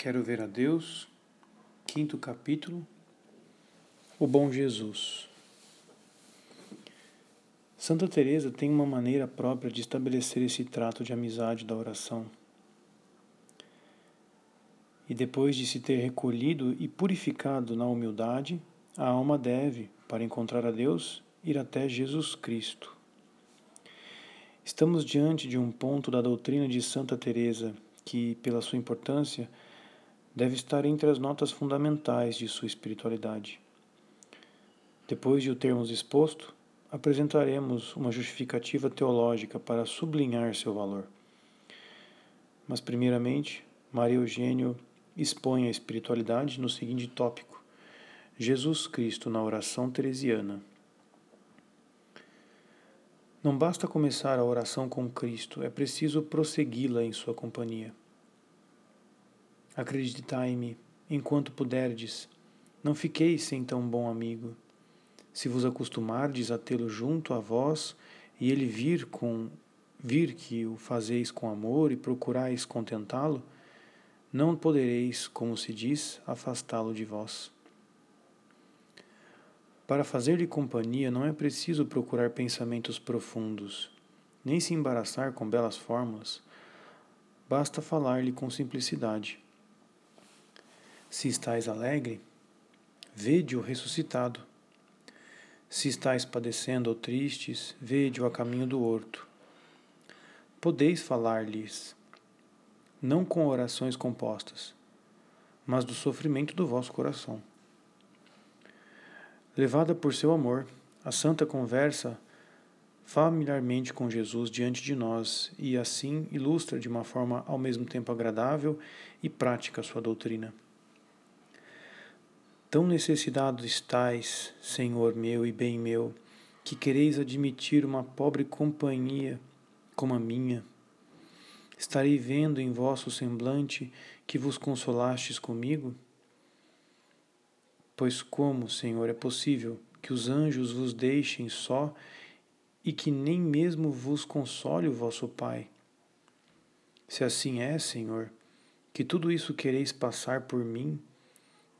Quero ver a Deus, quinto capítulo, o bom Jesus. Santa Teresa tem uma maneira própria de estabelecer esse trato de amizade da oração. E depois de se ter recolhido e purificado na humildade, a alma deve, para encontrar a Deus, ir até Jesus Cristo. Estamos diante de um ponto da doutrina de Santa Teresa que, pela sua importância, deve estar entre as notas fundamentais de sua espiritualidade. Depois de o termos exposto, apresentaremos uma justificativa teológica para sublinhar seu valor. Mas, primeiramente, Maria Eugênio expõe a espiritualidade no seguinte tópico: Jesus Cristo na oração teresiana. Não basta começar a oração com Cristo, é preciso prossegui-la em sua companhia. Acreditai-me, enquanto puderdes, não fiqueis sem tão bom amigo. Se vos acostumardes a tê-lo junto a vós, e ele vir com vir que o fazeis com amor e procurais contentá-lo, não podereis, como se diz, afastá-lo de vós. Para fazer-lhe companhia não é preciso procurar pensamentos profundos, nem se embaraçar com belas fórmulas, basta falar-lhe com simplicidade se estáis alegre, vede-o ressuscitado. Se estáis padecendo ou tristes, vede-o a caminho do horto. Podeis falar-lhes, não com orações compostas, mas do sofrimento do vosso coração. Levada por seu amor, a santa conversa familiarmente com Jesus diante de nós e assim ilustra de uma forma ao mesmo tempo agradável e prática a sua doutrina. Tão necessitados estais, Senhor meu e bem meu, que quereis admitir uma pobre companhia como a minha. Estarei vendo em vosso semblante que vos consolastes comigo? Pois como, Senhor, é possível que os anjos vos deixem só e que nem mesmo vos console o vosso Pai? Se assim é, Senhor, que tudo isso quereis passar por mim,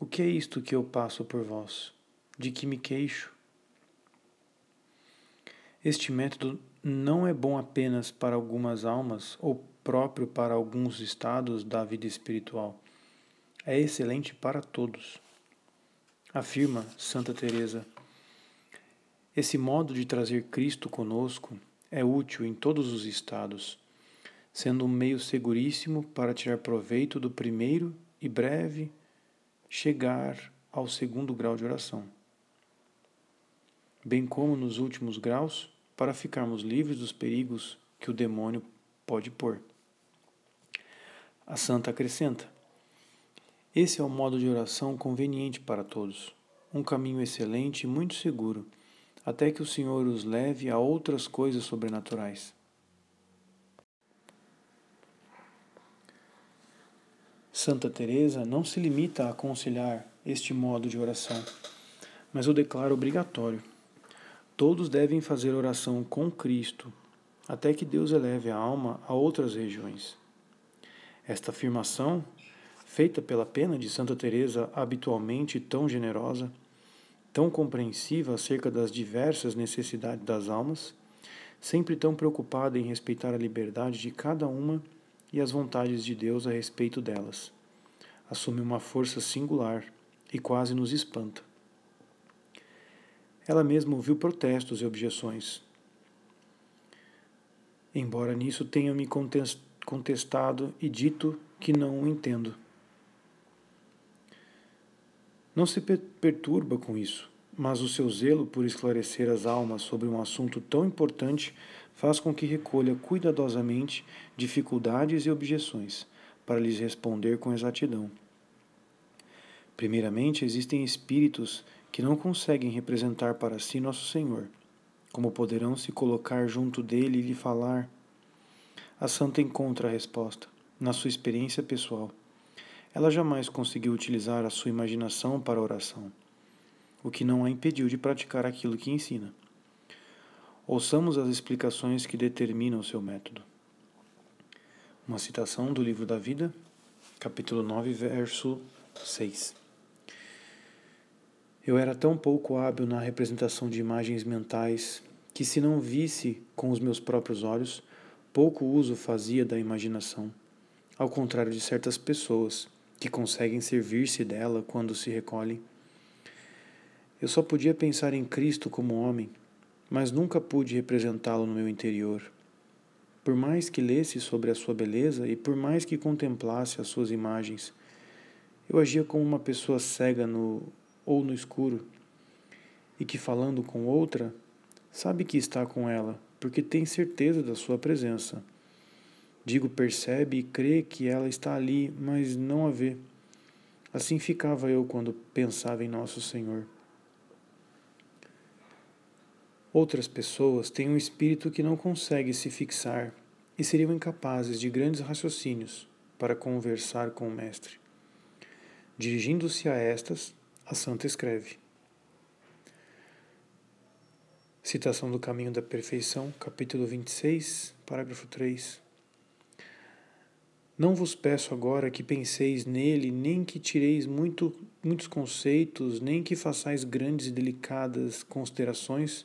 o que é isto que eu passo por vós? De que me queixo? Este método não é bom apenas para algumas almas ou próprio para alguns estados da vida espiritual. É excelente para todos. Afirma Santa Teresa. Esse modo de trazer Cristo conosco é útil em todos os estados, sendo um meio seguríssimo para tirar proveito do primeiro e breve chegar ao segundo grau de oração, bem como nos últimos graus, para ficarmos livres dos perigos que o demônio pode pôr. A santa acrescenta: Esse é o modo de oração conveniente para todos, um caminho excelente e muito seguro, até que o Senhor os leve a outras coisas sobrenaturais. Santa Teresa não se limita a aconselhar este modo de oração, mas o declara obrigatório. Todos devem fazer oração com Cristo, até que Deus eleve a alma a outras regiões. Esta afirmação, feita pela pena de Santa Teresa, habitualmente tão generosa, tão compreensiva acerca das diversas necessidades das almas, sempre tão preocupada em respeitar a liberdade de cada uma e as vontades de Deus a respeito delas. Assume uma força singular e quase nos espanta. Ela mesma ouviu protestos e objeções. Embora nisso tenha me contestado e dito que não o entendo. Não se perturba com isso, mas o seu zelo por esclarecer as almas sobre um assunto tão importante faz com que recolha cuidadosamente dificuldades e objeções, para lhes responder com exatidão. Primeiramente, existem espíritos que não conseguem representar para si Nosso Senhor. Como poderão se colocar junto dele e lhe falar? A santa encontra a resposta na sua experiência pessoal. Ela jamais conseguiu utilizar a sua imaginação para a oração, o que não a impediu de praticar aquilo que ensina. Ouçamos as explicações que determinam seu método. Uma citação do livro da vida, capítulo 9, verso 6. Eu era tão pouco hábil na representação de imagens mentais que, se não visse com os meus próprios olhos, pouco uso fazia da imaginação, ao contrário de certas pessoas que conseguem servir-se dela quando se recolhem. Eu só podia pensar em Cristo como homem, mas nunca pude representá-lo no meu interior. Por mais que lesse sobre a sua beleza e por mais que contemplasse as suas imagens, eu agia como uma pessoa cega no ou no escuro, e que falando com outra, sabe que está com ela, porque tem certeza da sua presença. Digo, percebe e crê que ela está ali, mas não a vê. Assim ficava eu quando pensava em Nosso Senhor. Outras pessoas têm um espírito que não consegue se fixar e seriam incapazes de grandes raciocínios para conversar com o Mestre. Dirigindo-se a estas, a santa escreve. Citação do Caminho da Perfeição, capítulo 26, parágrafo 3. Não vos peço agora que penseis nele, nem que tireis muito, muitos conceitos, nem que façais grandes e delicadas considerações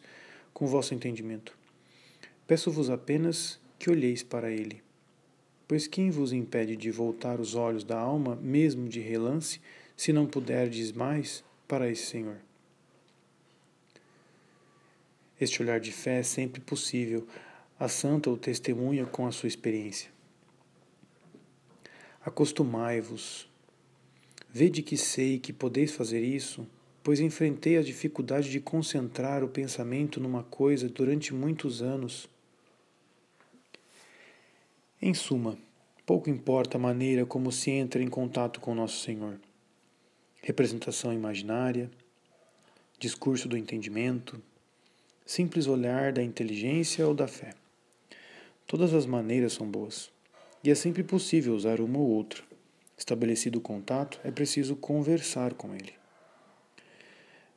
com vosso entendimento. Peço-vos apenas que olheis para ele. Pois quem vos impede de voltar os olhos da alma, mesmo de relance, se não puderdes mais, para esse Senhor. Este olhar de fé é sempre possível. A santa o testemunha com a sua experiência. Acostumai-vos. Vede que sei que podeis fazer isso, pois enfrentei a dificuldade de concentrar o pensamento numa coisa durante muitos anos. Em suma, pouco importa a maneira como se entra em contato com Nosso Senhor representação imaginária, discurso do entendimento, simples olhar da inteligência ou da fé. Todas as maneiras são boas, e é sempre possível usar uma ou outra. Estabelecido o contato, é preciso conversar com ele.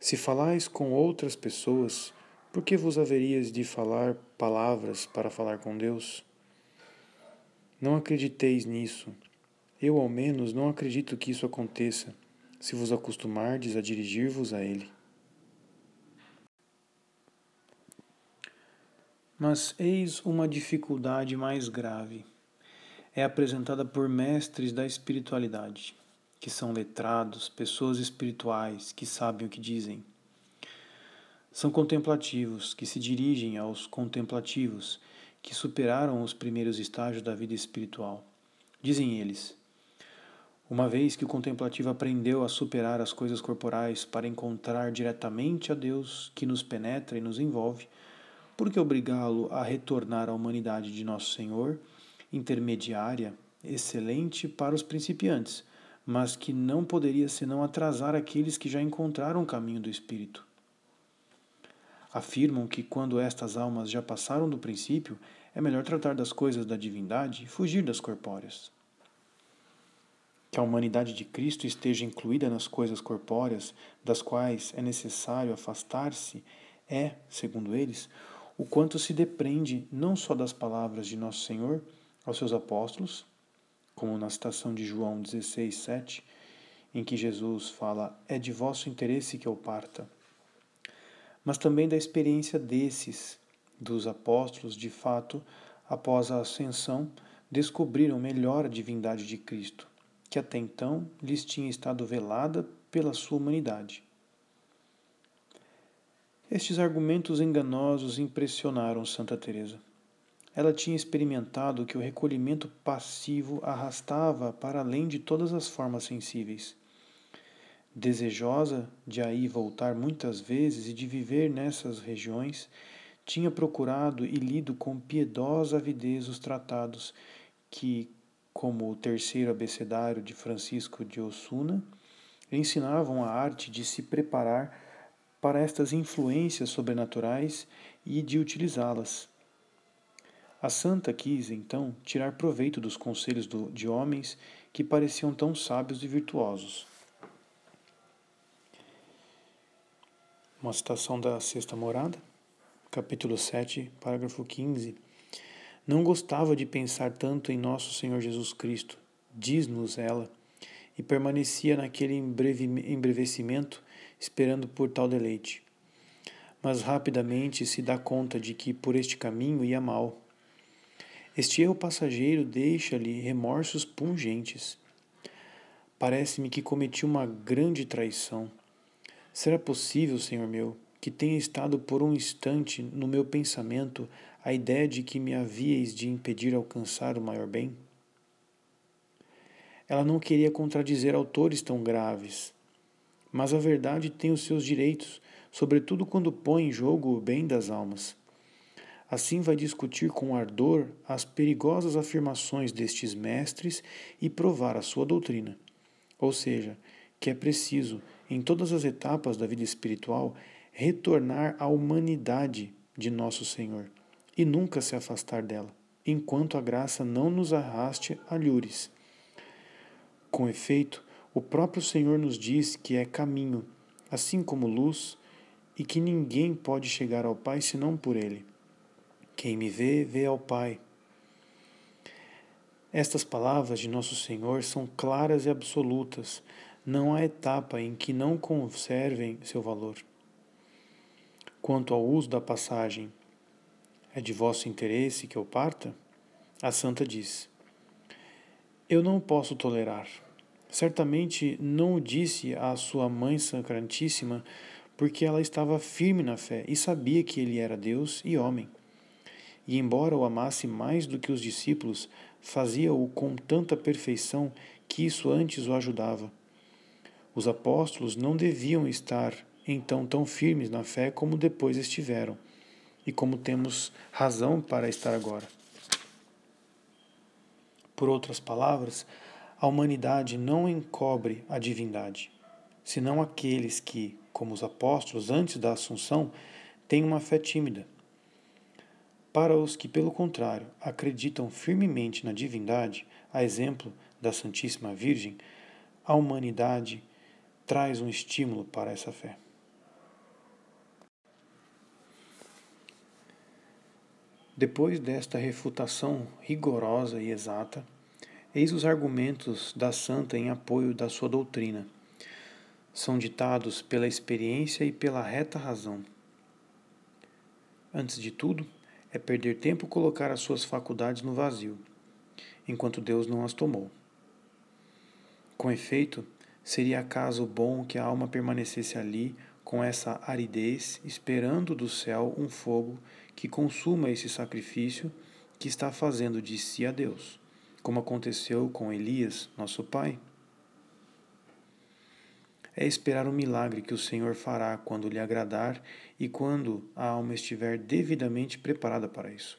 Se falais com outras pessoas, por que vos haverias de falar palavras para falar com Deus? Não acrediteis nisso. Eu, ao menos, não acredito que isso aconteça se vos acostumardes a dirigir-vos a Ele. Mas eis uma dificuldade mais grave. É apresentada por mestres da espiritualidade, que são letrados, pessoas espirituais que sabem o que dizem. São contemplativos, que se dirigem aos contemplativos, que superaram os primeiros estágios da vida espiritual. Dizem eles: uma vez que o contemplativo aprendeu a superar as coisas corporais para encontrar diretamente a Deus que nos penetra e nos envolve, por que obrigá-lo a retornar à humanidade de Nosso Senhor, intermediária, excelente para os principiantes, mas que não poderia senão atrasar aqueles que já encontraram o caminho do Espírito? Afirmam que quando estas almas já passaram do princípio, é melhor tratar das coisas da divindade e fugir das corpóreas que a humanidade de Cristo esteja incluída nas coisas corpóreas, das quais é necessário afastar-se, é, segundo eles, o quanto se depreende não só das palavras de Nosso Senhor aos seus apóstolos, como na citação de João 16, 7, em que Jesus fala: É de vosso interesse que eu parta, mas também da experiência desses, dos apóstolos, de fato, após a ascensão, descobriram melhor a divindade de Cristo que até então lhes tinha estado velada pela sua humanidade. Estes argumentos enganosos impressionaram Santa Teresa. Ela tinha experimentado que o recolhimento passivo arrastava para além de todas as formas sensíveis. Desejosa de aí voltar muitas vezes e de viver nessas regiões, tinha procurado e lido com piedosa avidez os tratados que, como o terceiro abecedário de Francisco de Osuna, ensinavam a arte de se preparar para estas influências sobrenaturais e de utilizá-las. A santa quis, então, tirar proveito dos conselhos do, de homens que pareciam tão sábios e virtuosos. Uma citação da Sexta Morada, capítulo 7, parágrafo 15 não gostava de pensar tanto em nosso Senhor Jesus Cristo, diz-nos ela, e permanecia naquele embrevecimento esperando por tal deleite. Mas rapidamente se dá conta de que por este caminho ia mal. Este erro passageiro deixa-lhe remorsos pungentes. Parece-me que cometi uma grande traição. Será possível, Senhor meu, que tenha estado por um instante no meu pensamento a ideia de que me havíeis de impedir alcançar o maior bem? Ela não queria contradizer autores tão graves, mas a verdade tem os seus direitos, sobretudo quando põe em jogo o bem das almas. Assim vai discutir com ardor as perigosas afirmações destes mestres e provar a sua doutrina. Ou seja, que é preciso, em todas as etapas da vida espiritual, retornar à humanidade de nosso Senhor e nunca se afastar dela, enquanto a graça não nos arraste a lures. Com efeito, o próprio Senhor nos diz que é caminho, assim como luz, e que ninguém pode chegar ao Pai senão por Ele. Quem me vê, vê ao Pai. Estas palavras de Nosso Senhor são claras e absolutas. Não há etapa em que não conservem seu valor. Quanto ao uso da passagem, é de vosso interesse que eu parta? A santa diz: Eu não posso tolerar. Certamente não o disse à sua mãe sacrantíssima, porque ela estava firme na fé e sabia que ele era Deus e homem. E embora o amasse mais do que os discípulos, fazia-o com tanta perfeição que isso antes o ajudava. Os apóstolos não deviam estar então tão firmes na fé como depois estiveram, e como temos razão para estar agora. Por outras palavras, a humanidade não encobre a divindade, senão aqueles que, como os apóstolos antes da Assunção, têm uma fé tímida. Para os que, pelo contrário, acreditam firmemente na divindade, a exemplo da Santíssima Virgem, a humanidade traz um estímulo para essa fé. Depois desta refutação rigorosa e exata, Eis os argumentos da santa em apoio da sua doutrina. São ditados pela experiência e pela reta razão. Antes de tudo, é perder tempo colocar as suas faculdades no vazio, enquanto Deus não as tomou. Com efeito, seria acaso bom que a alma permanecesse ali com essa aridez, esperando do céu um fogo que consuma esse sacrifício que está fazendo de si a Deus como aconteceu com Elias, nosso pai? É esperar o milagre que o Senhor fará quando lhe agradar e quando a alma estiver devidamente preparada para isso.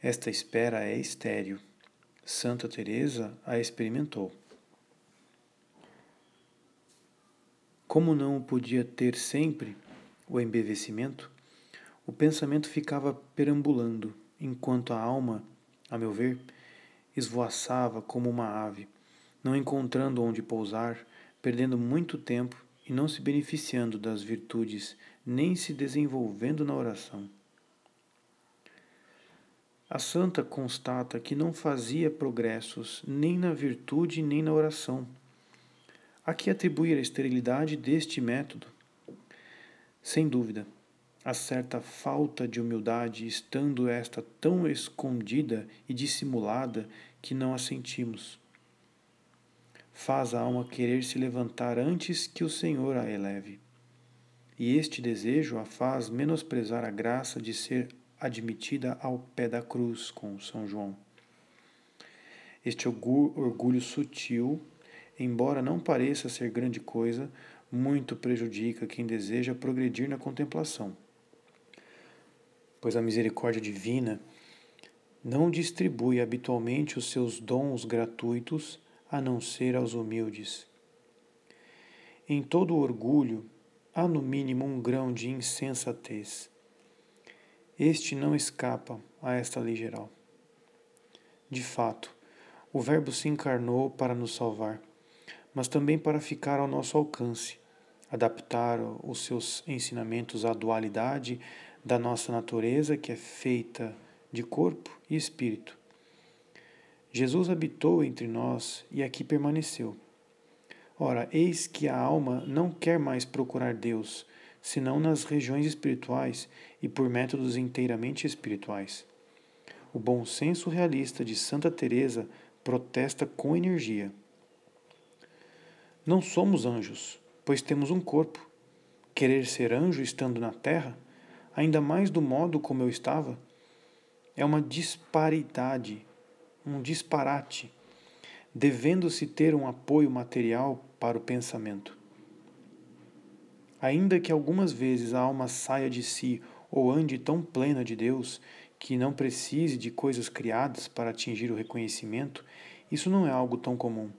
Esta espera é estéril. Santa Teresa a experimentou. Como não podia ter sempre o embevecimento, o pensamento ficava perambulando, enquanto a alma, a meu ver, esvoaçava como uma ave, não encontrando onde pousar, perdendo muito tempo e não se beneficiando das virtudes, nem se desenvolvendo na oração. A santa constata que não fazia progressos nem na virtude nem na oração. A que atribuir a esterilidade deste método? Sem dúvida, a certa falta de humildade, estando esta tão escondida e dissimulada que não a sentimos. Faz a alma querer se levantar antes que o Senhor a eleve. E este desejo a faz menosprezar a graça de ser admitida ao pé da cruz com São João. Este orgulho sutil, embora não pareça ser grande coisa, muito prejudica quem deseja progredir na contemplação pois a misericórdia divina não distribui habitualmente os seus dons gratuitos a não ser aos humildes. Em todo orgulho há no mínimo um grão de insensatez. Este não escapa a esta lei geral. De fato, o Verbo se encarnou para nos salvar, mas também para ficar ao nosso alcance, adaptar os seus ensinamentos à dualidade da nossa natureza, que é feita de corpo e espírito. Jesus habitou entre nós e aqui permaneceu. Ora, eis que a alma não quer mais procurar Deus, senão nas regiões espirituais e por métodos inteiramente espirituais. O bom senso realista de Santa Teresa protesta com energia. Não somos anjos, pois temos um corpo. Querer ser anjo estando na terra, ainda mais do modo como eu estava, é uma disparidade, um disparate, devendo-se ter um apoio material para o pensamento. Ainda que algumas vezes a alma saia de si ou ande tão plena de Deus que não precise de coisas criadas para atingir o reconhecimento, isso não é algo tão comum.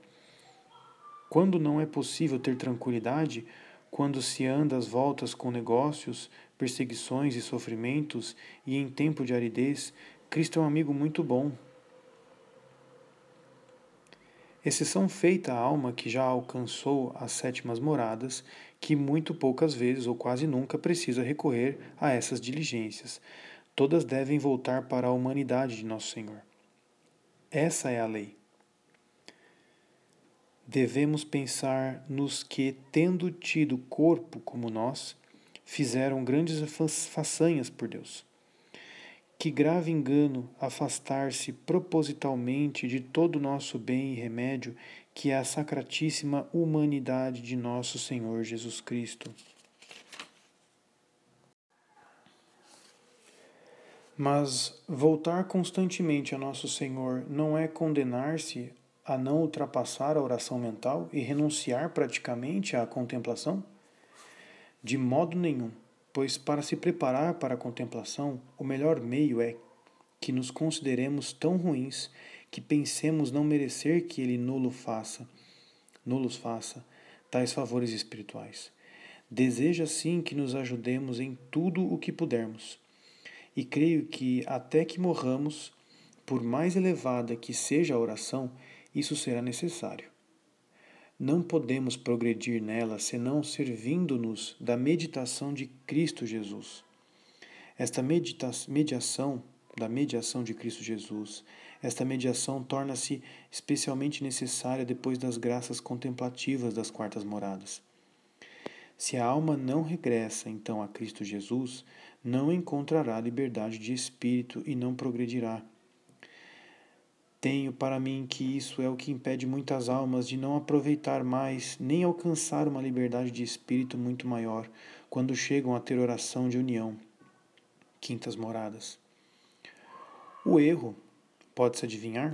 Quando não é possível ter tranquilidade, quando se anda às voltas com negócios, perseguições e sofrimentos, e em tempo de aridez, Cristo é um amigo muito bom. Exceção feita à alma que já alcançou as sétimas moradas, que muito poucas vezes ou quase nunca precisa recorrer a essas diligências. Todas devem voltar para a humanidade de Nosso Senhor. Essa é a lei devemos pensar nos que, tendo tido corpo como nós, fizeram grandes façanhas por Deus. Que grave engano afastar-se propositalmente de todo o nosso bem e remédio, que é a sacratíssima humanidade de nosso Senhor Jesus Cristo. Mas voltar constantemente a nosso Senhor não é condenar-se a não ultrapassar a oração mental e renunciar praticamente à contemplação? De modo nenhum, pois para se preparar para a contemplação, o melhor meio é que nos consideremos tão ruins que pensemos não merecer que ele nulo faça, nulos faça tais favores espirituais. Deseja sim que nos ajudemos em tudo o que pudermos. E creio que até que morramos, por mais elevada que seja a oração, isso será necessário. Não podemos progredir nela senão servindo-nos da meditação de Cristo Jesus. Esta medita mediação, da mediação de Cristo Jesus, esta mediação torna-se especialmente necessária depois das graças contemplativas das quartas moradas. Se a alma não regressa então a Cristo Jesus, não encontrará liberdade de espírito e não progredirá tenho para mim que isso é o que impede muitas almas de não aproveitar mais nem alcançar uma liberdade de espírito muito maior quando chegam a ter oração de união. Quintas moradas. O erro, pode-se adivinhar,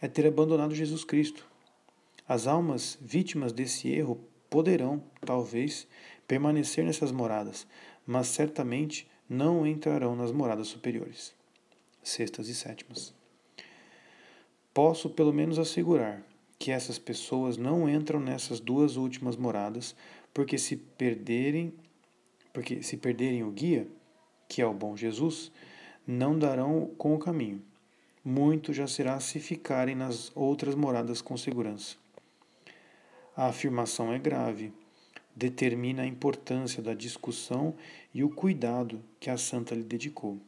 é ter abandonado Jesus Cristo. As almas vítimas desse erro poderão, talvez, permanecer nessas moradas, mas certamente não entrarão nas moradas superiores, sextas e sétimas. Posso pelo menos assegurar que essas pessoas não entram nessas duas últimas moradas, porque se perderem, porque se perderem o guia, que é o bom Jesus, não darão com o caminho. Muito já será se ficarem nas outras moradas com segurança. A afirmação é grave, determina a importância da discussão e o cuidado que a santa lhe dedicou.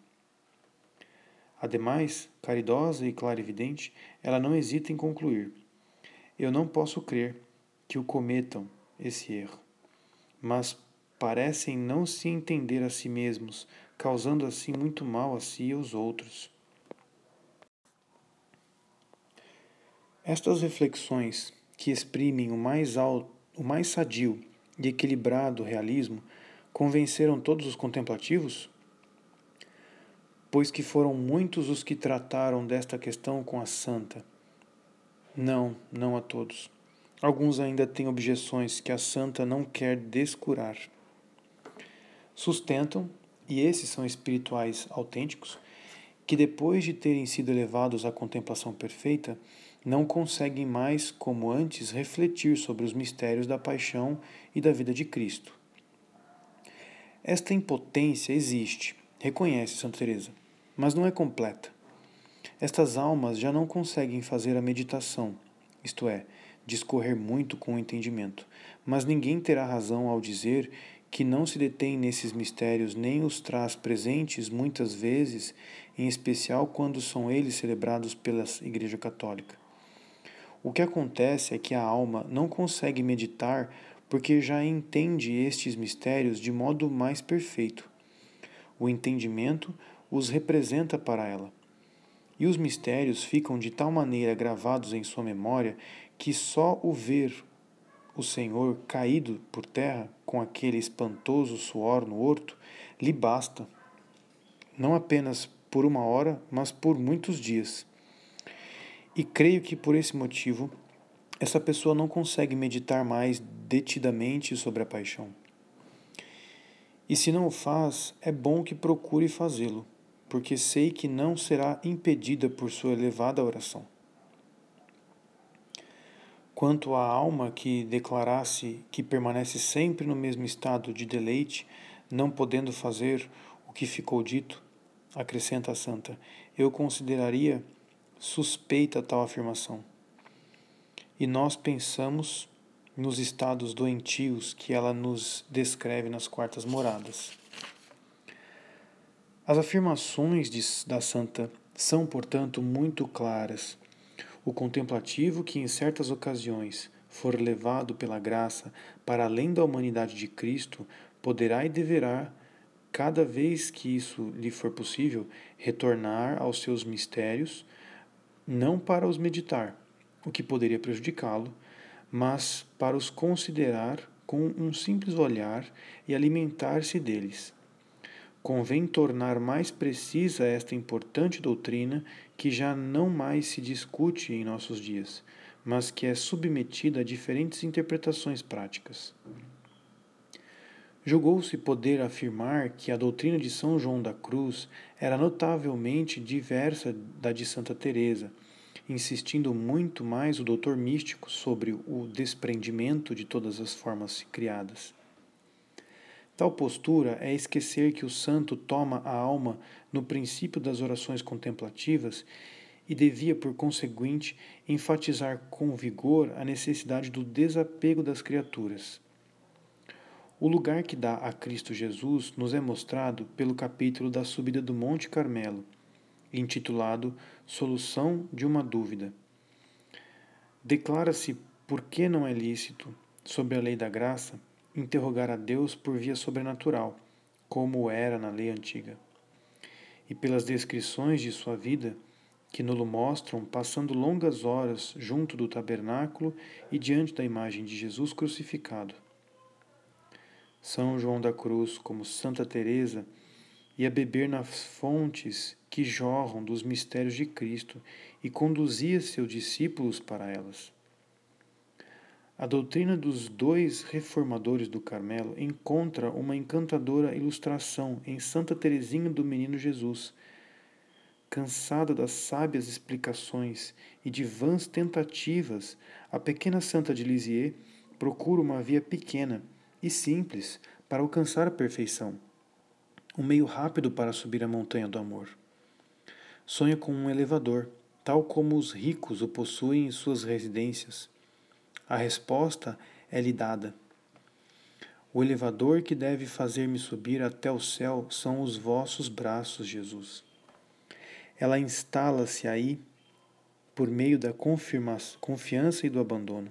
Ademais, caridosa e clarividente, ela não hesita em concluir: Eu não posso crer que o cometam esse erro, mas parecem não se entender a si mesmos, causando assim muito mal a si e aos outros. Estas reflexões, que exprimem o mais alto, o mais sadio e equilibrado realismo, convenceram todos os contemplativos? Pois que foram muitos os que trataram desta questão com a santa. Não, não a todos. Alguns ainda têm objeções que a santa não quer descurar. Sustentam, e esses são espirituais autênticos, que depois de terem sido elevados à contemplação perfeita, não conseguem mais, como antes, refletir sobre os mistérios da paixão e da vida de Cristo. Esta impotência existe, reconhece Santa Teresa, mas não é completa. Estas almas já não conseguem fazer a meditação, isto é, discorrer muito com o entendimento, mas ninguém terá razão ao dizer que não se detém nesses mistérios nem os traz presentes muitas vezes, em especial quando são eles celebrados pela Igreja Católica. O que acontece é que a alma não consegue meditar porque já entende estes mistérios de modo mais perfeito. O entendimento os representa para ela. E os mistérios ficam de tal maneira gravados em sua memória que só o ver o Senhor caído por terra com aquele espantoso suor no horto lhe basta, não apenas por uma hora, mas por muitos dias. E creio que por esse motivo essa pessoa não consegue meditar mais detidamente sobre a paixão. E se não o faz, é bom que procure fazê-lo, porque sei que não será impedida por sua elevada oração. Quanto à alma que declarasse que permanece sempre no mesmo estado de deleite, não podendo fazer o que ficou dito, acrescenta a santa, eu consideraria suspeita tal afirmação. E nós pensamos nos estados doentios que ela nos descreve nas quartas moradas. As afirmações de, da santa são, portanto, muito claras o contemplativo que em certas ocasiões for levado pela graça para além da humanidade de Cristo poderá e deverá, cada vez que isso lhe for possível, retornar aos seus mistérios, não para os meditar, o que poderia prejudicá-lo, mas para os considerar com um simples olhar e alimentar-se deles convém tornar mais precisa esta importante doutrina que já não mais se discute em nossos dias, mas que é submetida a diferentes interpretações práticas. Julgou-se poder afirmar que a doutrina de São João da Cruz era notavelmente diversa da de Santa Teresa, insistindo muito mais o doutor místico sobre o desprendimento de todas as formas criadas. Tal postura é esquecer que o santo toma a alma no princípio das orações contemplativas e devia, por conseguinte, enfatizar com vigor a necessidade do desapego das criaturas. O lugar que dá a Cristo Jesus nos é mostrado pelo capítulo da subida do Monte Carmelo, intitulado Solução de uma Dúvida. Declara-se por que não é lícito, sobre a lei da graça, interrogar a Deus por via sobrenatural, como era na lei antiga. E pelas descrições de sua vida, que nos mostram passando longas horas junto do tabernáculo e diante da imagem de Jesus crucificado. São João da Cruz, como Santa Teresa, ia beber nas fontes que jorram dos mistérios de Cristo e conduzia seus discípulos para elas. A doutrina dos dois reformadores do Carmelo encontra uma encantadora ilustração em Santa Teresinha do Menino Jesus. Cansada das sábias explicações e de vãs tentativas, a pequena Santa de Lisieux procura uma via pequena e simples para alcançar a perfeição, um meio rápido para subir a montanha do amor. Sonha com um elevador, tal como os ricos o possuem em suas residências a resposta é-lhe dada. O elevador que deve fazer-me subir até o céu são os vossos braços, Jesus. Ela instala-se aí por meio da confiança e do abandono.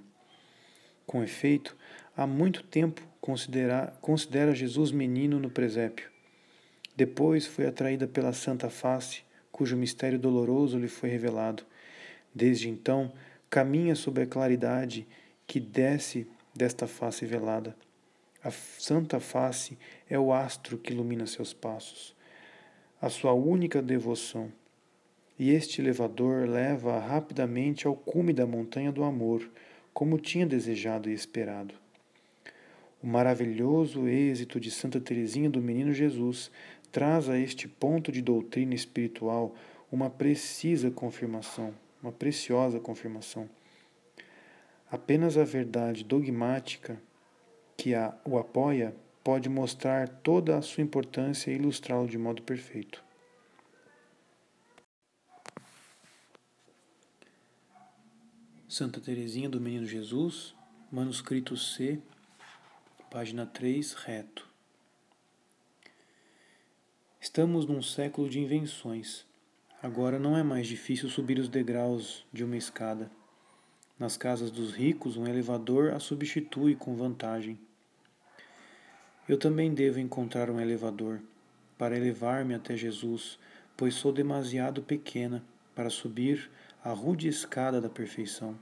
Com efeito, há muito tempo considera, considera Jesus menino no presépio. Depois foi atraída pela Santa Face, cujo mistério doloroso lhe foi revelado. Desde então, caminha sob a claridade que desce desta face velada. A santa face é o astro que ilumina seus passos, a sua única devoção. E este elevador leva-a rapidamente ao cume da montanha do amor, como tinha desejado e esperado. O maravilhoso êxito de Santa Teresinha do Menino Jesus traz a este ponto de doutrina espiritual uma precisa confirmação, uma preciosa confirmação. Apenas a verdade dogmática que a, o apoia pode mostrar toda a sua importância e ilustrá-lo de modo perfeito. Santa Teresinha do Menino Jesus, manuscrito C, página 3, reto. Estamos num século de invenções. Agora não é mais difícil subir os degraus de uma escada. Nas casas dos ricos, um elevador a substitui com vantagem. Eu também devo encontrar um elevador para elevar-me até Jesus, pois sou demasiado pequena para subir a rude escada da perfeição.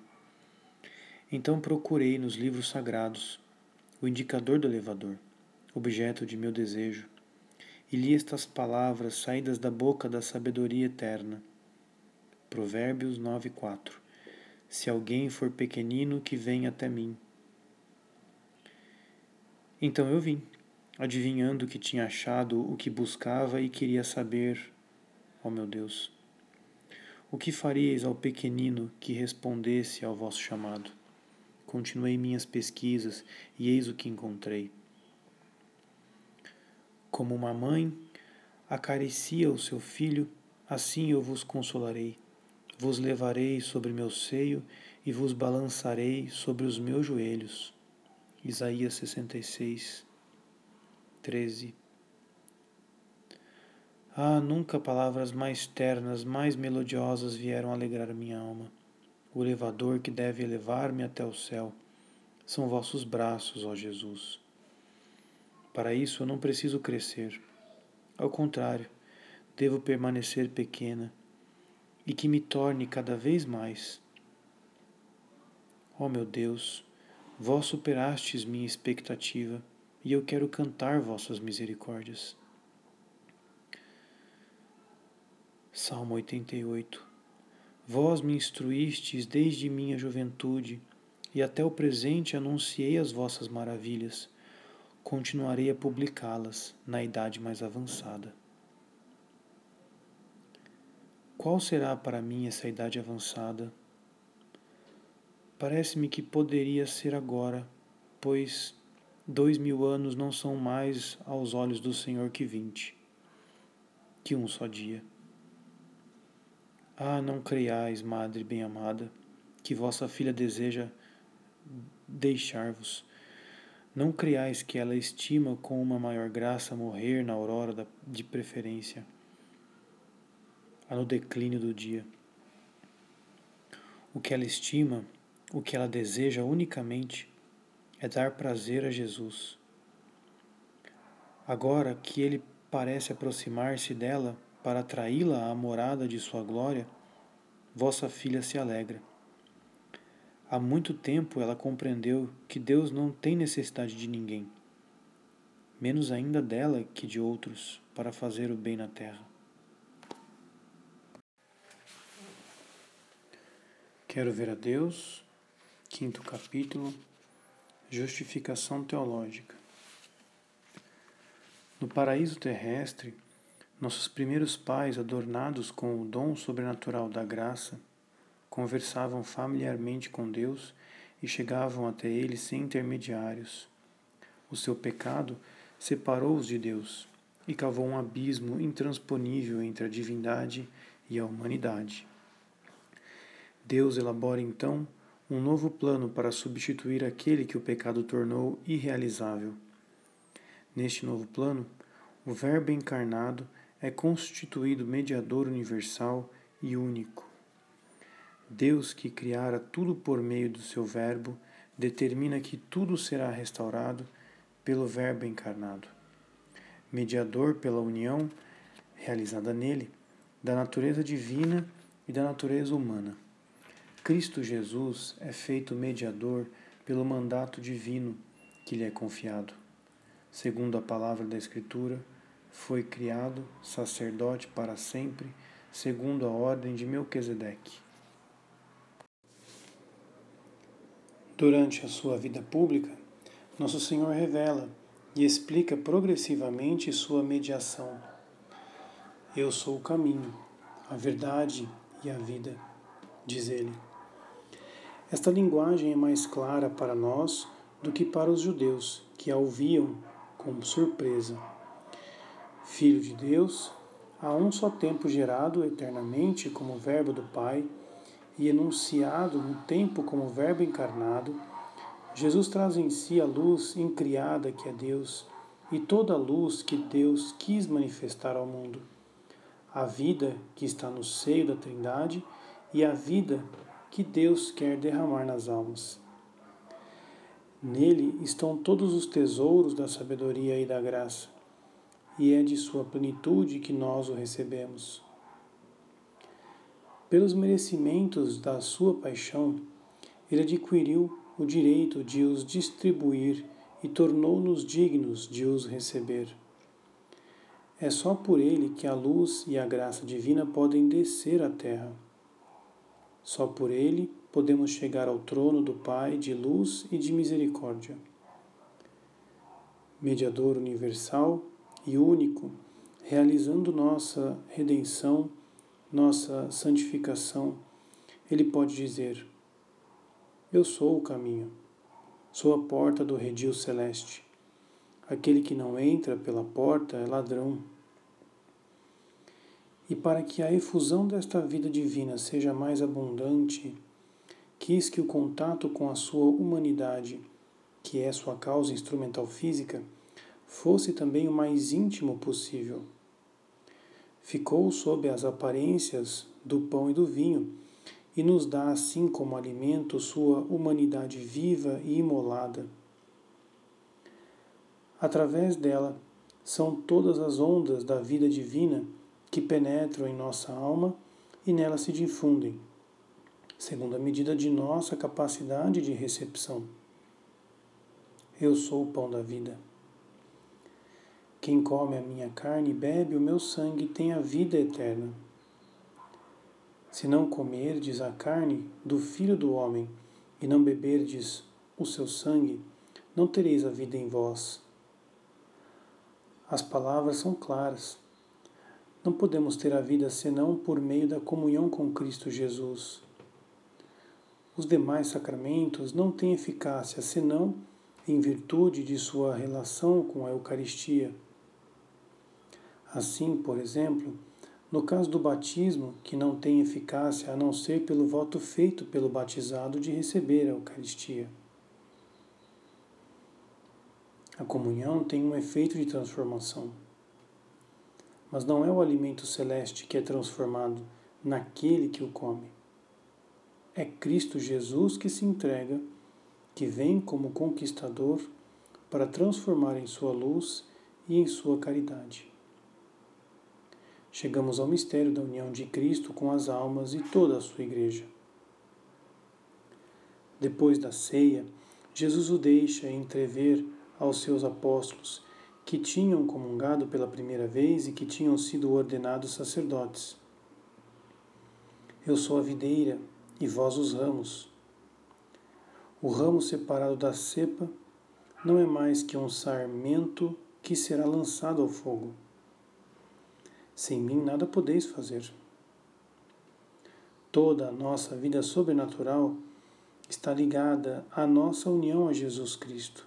Então procurei nos livros sagrados o indicador do elevador, objeto de meu desejo, e li estas palavras saídas da boca da sabedoria eterna. Provérbios 9:4 se alguém for pequenino, que venha até mim. Então eu vim, adivinhando que tinha achado o que buscava e queria saber, ó oh meu Deus, o que faríeis ao pequenino que respondesse ao vosso chamado? Continuei minhas pesquisas e eis o que encontrei. Como uma mãe acaricia o seu filho, assim eu vos consolarei vos levarei sobre meu seio e vos balançarei sobre os meus joelhos. Isaías 66, 13. Ah, nunca palavras mais ternas, mais melodiosas vieram alegrar minha alma. O elevador que deve elevar-me até o céu são vossos braços, ó Jesus. Para isso eu não preciso crescer. Ao contrário, devo permanecer pequena e que me torne cada vez mais. Ó oh meu Deus, vós superastes minha expectativa e eu quero cantar vossas misericórdias. Salmo 88 Vós me instruístes desde minha juventude e até o presente anunciei as vossas maravilhas. Continuarei a publicá-las na idade mais avançada. Qual será para mim essa idade avançada? Parece-me que poderia ser agora, pois dois mil anos não são mais aos olhos do Senhor que vinte, que um só dia. Ah, não creiais, Madre bem-amada, que vossa filha deseja deixar-vos. Não creiais que ela estima com uma maior graça morrer na aurora de preferência no declínio do dia. O que ela estima, o que ela deseja unicamente é dar prazer a Jesus. Agora que ele parece aproximar-se dela para atraí-la à morada de sua glória, vossa filha se alegra. Há muito tempo ela compreendeu que Deus não tem necessidade de ninguém, menos ainda dela que de outros, para fazer o bem na terra. Quero ver a Deus, quinto capítulo, Justificação Teológica. No paraíso terrestre, nossos primeiros pais, adornados com o dom sobrenatural da graça, conversavam familiarmente com Deus e chegavam até Ele sem intermediários. O seu pecado separou-os de Deus e cavou um abismo intransponível entre a divindade e a humanidade. Deus elabora então um novo plano para substituir aquele que o pecado tornou irrealizável. Neste novo plano, o Verbo encarnado é constituído mediador universal e único. Deus, que criara tudo por meio do seu Verbo, determina que tudo será restaurado pelo Verbo encarnado. Mediador pela união realizada nele da natureza divina e da natureza humana. Cristo Jesus é feito mediador pelo mandato divino que lhe é confiado. Segundo a palavra da Escritura, foi criado sacerdote para sempre, segundo a ordem de Melquisedeque. Durante a sua vida pública, Nosso Senhor revela e explica progressivamente sua mediação. Eu sou o caminho, a verdade e a vida, diz ele. Esta linguagem é mais clara para nós do que para os judeus, que a ouviam com surpresa. Filho de Deus, a um só tempo gerado eternamente como Verbo do Pai e enunciado no tempo como Verbo encarnado, Jesus traz em si a luz incriada que é Deus e toda a luz que Deus quis manifestar ao mundo. A vida que está no seio da Trindade e a vida que Deus quer derramar nas almas. Nele estão todos os tesouros da sabedoria e da graça, e é de sua plenitude que nós o recebemos. Pelos merecimentos da sua paixão, ele adquiriu o direito de os distribuir e tornou-nos dignos de os receber. É só por ele que a luz e a graça divina podem descer à terra. Só por ele podemos chegar ao trono do Pai de luz e de misericórdia. Mediador universal e único, realizando nossa redenção, nossa santificação, ele pode dizer: Eu sou o caminho, sou a porta do redil celeste. Aquele que não entra pela porta é ladrão. E para que a efusão desta vida divina seja mais abundante, quis que o contato com a sua humanidade, que é sua causa instrumental física, fosse também o mais íntimo possível. Ficou sob as aparências do pão e do vinho, e nos dá assim como alimento sua humanidade viva e imolada. Através dela são todas as ondas da vida divina que penetram em nossa alma e nela se difundem, segundo a medida de nossa capacidade de recepção. Eu sou o pão da vida. Quem come a minha carne e bebe o meu sangue tem a vida eterna. Se não comerdes a carne do Filho do Homem e não beberdes o seu sangue, não tereis a vida em vós. As palavras são claras. Não podemos ter a vida senão por meio da comunhão com Cristo Jesus. Os demais sacramentos não têm eficácia senão em virtude de sua relação com a Eucaristia. Assim, por exemplo, no caso do batismo, que não tem eficácia a não ser pelo voto feito pelo batizado de receber a Eucaristia. A comunhão tem um efeito de transformação. Mas não é o alimento celeste que é transformado naquele que o come. É Cristo Jesus que se entrega, que vem como conquistador para transformar em sua luz e em sua caridade chegamos ao mistério da união de Cristo com as almas e toda a sua igreja. Depois da ceia, Jesus o deixa entrever aos seus apóstolos que tinham comungado pela primeira vez e que tinham sido ordenados sacerdotes. Eu sou a videira e vós os ramos. O ramo separado da cepa não é mais que um sarmento que será lançado ao fogo. Sem mim nada podeis fazer. Toda a nossa vida sobrenatural está ligada à nossa união a Jesus Cristo.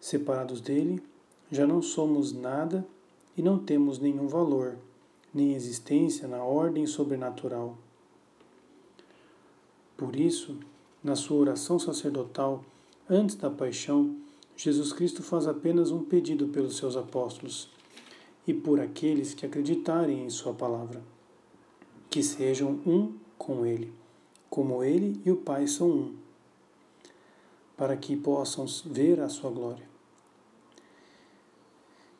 Separados dele, já não somos nada e não temos nenhum valor, nem existência na ordem sobrenatural. Por isso, na sua oração sacerdotal, antes da paixão, Jesus Cristo faz apenas um pedido pelos seus apóstolos e por aqueles que acreditarem em Sua palavra, que sejam um com Ele, como Ele e o Pai são um, para que possam ver a Sua glória.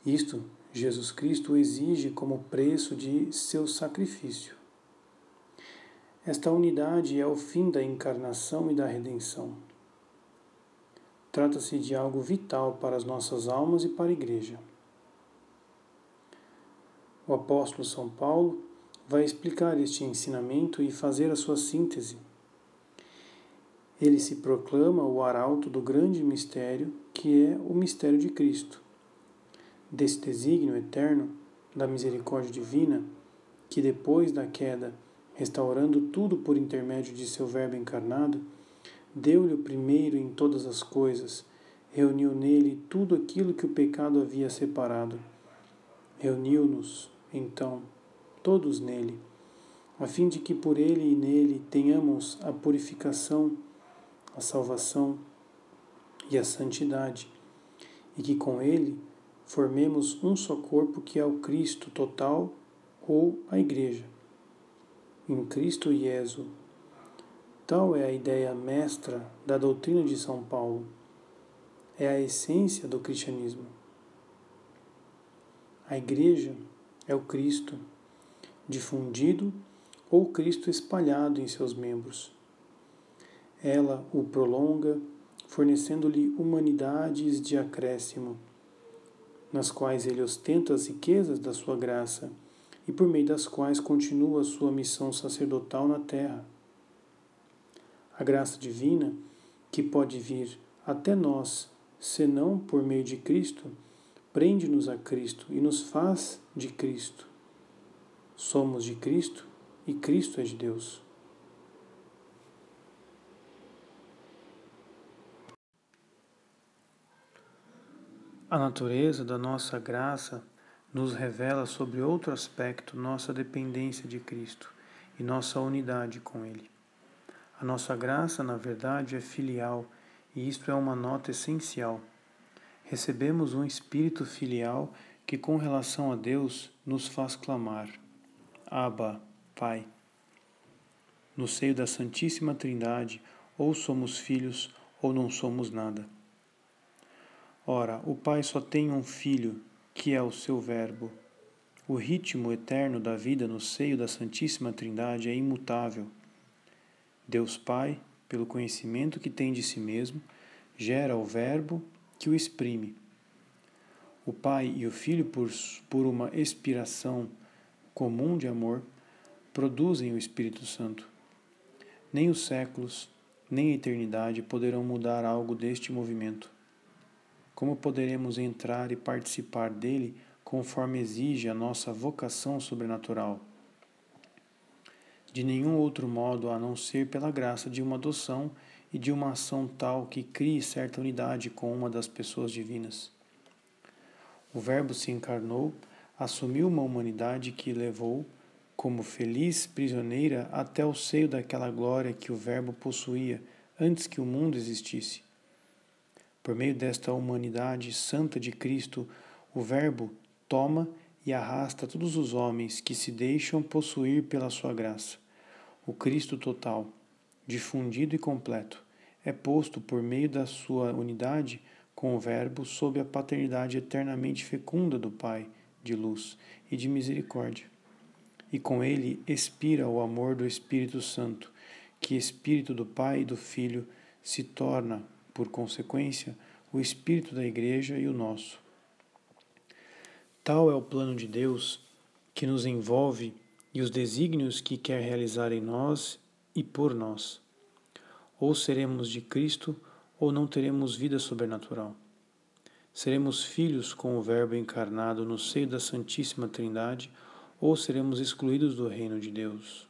Isto Jesus Cristo exige como preço de seu sacrifício. Esta unidade é o fim da encarnação e da redenção. Trata-se de algo vital para as nossas almas e para a Igreja o apóstolo São Paulo vai explicar este ensinamento e fazer a sua síntese. Ele se proclama o arauto do grande mistério que é o mistério de Cristo. Desse desígnio eterno, da misericórdia divina, que depois da queda, restaurando tudo por intermédio de seu Verbo encarnado, deu-lhe o primeiro em todas as coisas, reuniu nele tudo aquilo que o pecado havia separado. Reuniu-nos então, todos nele, a fim de que por ele e nele tenhamos a purificação, a salvação e a santidade, e que com ele formemos um só corpo que é o Cristo total ou a Igreja. Em Cristo Jesus. Tal é a ideia mestra da doutrina de São Paulo. É a essência do cristianismo. A Igreja é o Cristo difundido ou Cristo espalhado em seus membros. Ela o prolonga, fornecendo-lhe humanidades de acréscimo, nas quais ele ostenta as riquezas da sua graça e por meio das quais continua sua missão sacerdotal na terra. A graça divina, que pode vir até nós, senão por meio de Cristo, prende-nos a Cristo e nos faz de Cristo. Somos de Cristo e Cristo é de Deus. A natureza da nossa graça nos revela sobre outro aspecto nossa dependência de Cristo e nossa unidade com Ele. A nossa graça, na verdade, é filial e isto é uma nota essencial. Recebemos um espírito filial que, com relação a Deus, nos faz clamar: Abba, Pai. No seio da Santíssima Trindade, ou somos filhos ou não somos nada. Ora, o Pai só tem um filho, que é o seu Verbo. O ritmo eterno da vida no seio da Santíssima Trindade é imutável. Deus Pai, pelo conhecimento que tem de si mesmo, gera o Verbo que o exprime. O Pai e o Filho, por, por uma expiração comum de amor, produzem o Espírito Santo. Nem os séculos, nem a eternidade poderão mudar algo deste movimento. Como poderemos entrar e participar dele conforme exige a nossa vocação sobrenatural? De nenhum outro modo a não ser pela graça de uma adoção e de uma ação tal que crie certa unidade com uma das pessoas divinas. O Verbo se encarnou, assumiu uma humanidade que levou, como feliz prisioneira, até o seio daquela glória que o Verbo possuía antes que o mundo existisse. Por meio desta humanidade santa de Cristo, o Verbo toma e arrasta todos os homens que se deixam possuir pela sua graça. O Cristo total, difundido e completo, é posto por meio da sua unidade com o Verbo sob a paternidade eternamente fecunda do Pai, de luz e de misericórdia. E com ele expira o amor do Espírito Santo, que Espírito do Pai e do Filho se torna por consequência, o espírito da Igreja e o nosso. Tal é o plano de Deus que nos envolve e os desígnios que quer realizar em nós e por nós. Ou seremos de Cristo ou não teremos vida sobrenatural. Seremos filhos com o Verbo encarnado no seio da Santíssima Trindade ou seremos excluídos do reino de Deus.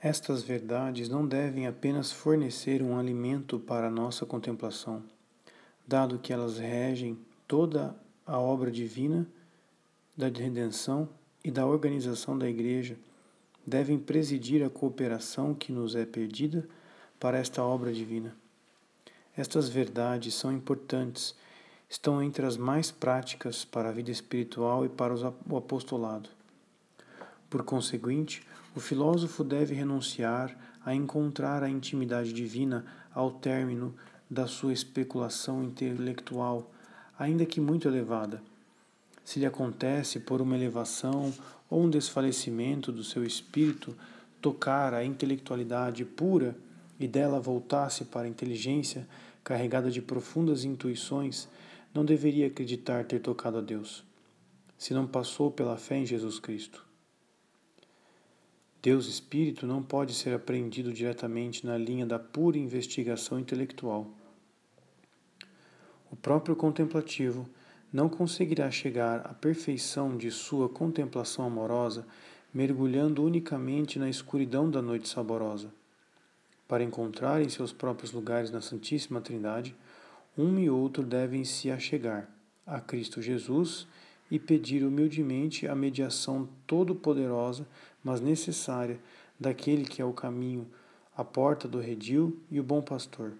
Estas verdades não devem apenas fornecer um alimento para a nossa contemplação, dado que elas regem toda a obra divina da redenção e da organização da Igreja, devem presidir a cooperação que nos é perdida para esta obra divina. Estas verdades são importantes, estão entre as mais práticas para a vida espiritual e para o apostolado. Por conseguinte, o filósofo deve renunciar a encontrar a intimidade divina ao término da sua especulação intelectual, ainda que muito elevada. Se lhe acontece por uma elevação ou um desfalecimento do seu espírito tocar a intelectualidade pura e dela voltar-se para a inteligência carregada de profundas intuições, não deveria acreditar ter tocado a Deus, se não passou pela fé em Jesus Cristo. Deus Espírito não pode ser apreendido diretamente na linha da pura investigação intelectual. O próprio contemplativo não conseguirá chegar à perfeição de sua contemplação amorosa mergulhando unicamente na escuridão da noite saborosa. Para encontrar em seus próprios lugares na Santíssima Trindade, um e outro devem se achegar a Cristo Jesus e pedir humildemente a mediação todo-poderosa, mas necessária, daquele que é o caminho, a porta do redil e o bom pastor.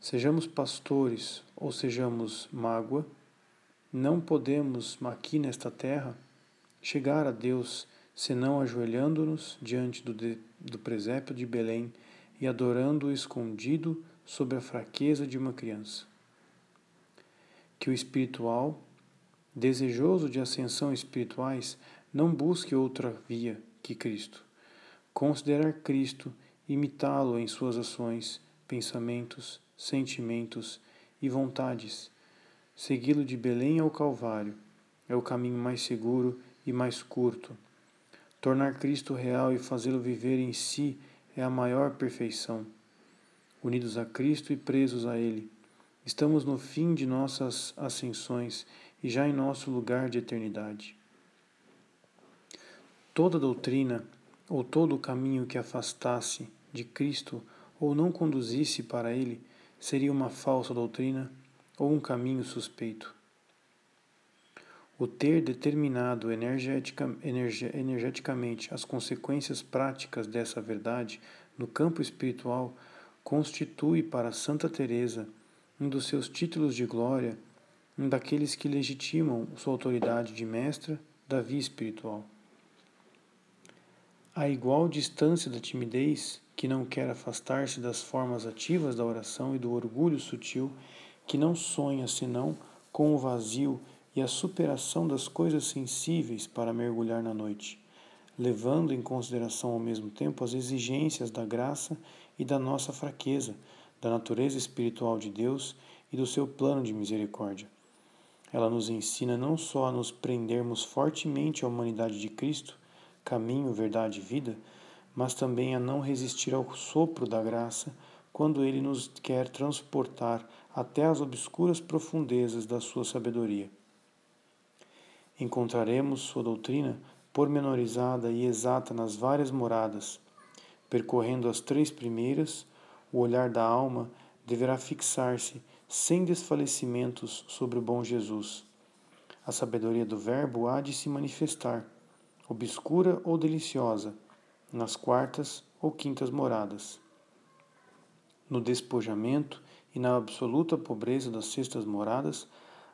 Sejamos pastores ou sejamos mágoa, não podemos aqui nesta terra chegar a Deus senão ajoelhando-nos diante do, de, do presépio de Belém e adorando-o escondido sobre a fraqueza de uma criança. Que o espiritual, desejoso de ascensão espirituais, não busque outra via que Cristo. Considerar Cristo, imitá-lo em suas ações, pensamentos, sentimentos e vontades. Segui-lo de Belém ao Calvário é o caminho mais seguro e mais curto. Tornar Cristo real e fazê-lo viver em si é a maior perfeição. Unidos a Cristo e presos a Ele, estamos no fim de nossas ascensões e já em nosso lugar de eternidade. Toda doutrina ou todo caminho que afastasse de Cristo ou não conduzisse para Ele seria uma falsa doutrina ou um caminho suspeito. O ter determinado energetica, energe, energeticamente as consequências práticas dessa verdade no campo espiritual constitui para Santa Teresa um dos seus títulos de glória, um daqueles que legitimam sua autoridade de mestra da via espiritual. A igual distância da timidez, que não quer afastar-se das formas ativas da oração e do orgulho sutil, que não sonha senão com o vazio e a superação das coisas sensíveis para mergulhar na noite, levando em consideração ao mesmo tempo as exigências da graça e da nossa fraqueza, da natureza espiritual de Deus e do seu plano de misericórdia. Ela nos ensina não só a nos prendermos fortemente à humanidade de Cristo, caminho, verdade e vida, mas também a não resistir ao sopro da graça quando ele nos quer transportar até as obscuras profundezas da sua sabedoria encontraremos sua doutrina pormenorizada e exata nas várias moradas. Percorrendo as três primeiras, o olhar da alma deverá fixar-se sem desfalecimentos sobre o bom Jesus. A sabedoria do Verbo há de se manifestar, obscura ou deliciosa, nas quartas ou quintas moradas. No despojamento e na absoluta pobreza das sextas moradas,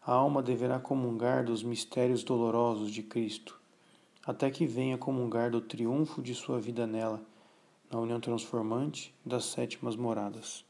a alma deverá comungar dos mistérios dolorosos de Cristo, até que venha comungar do triunfo de sua vida nela, na união transformante das sétimas moradas.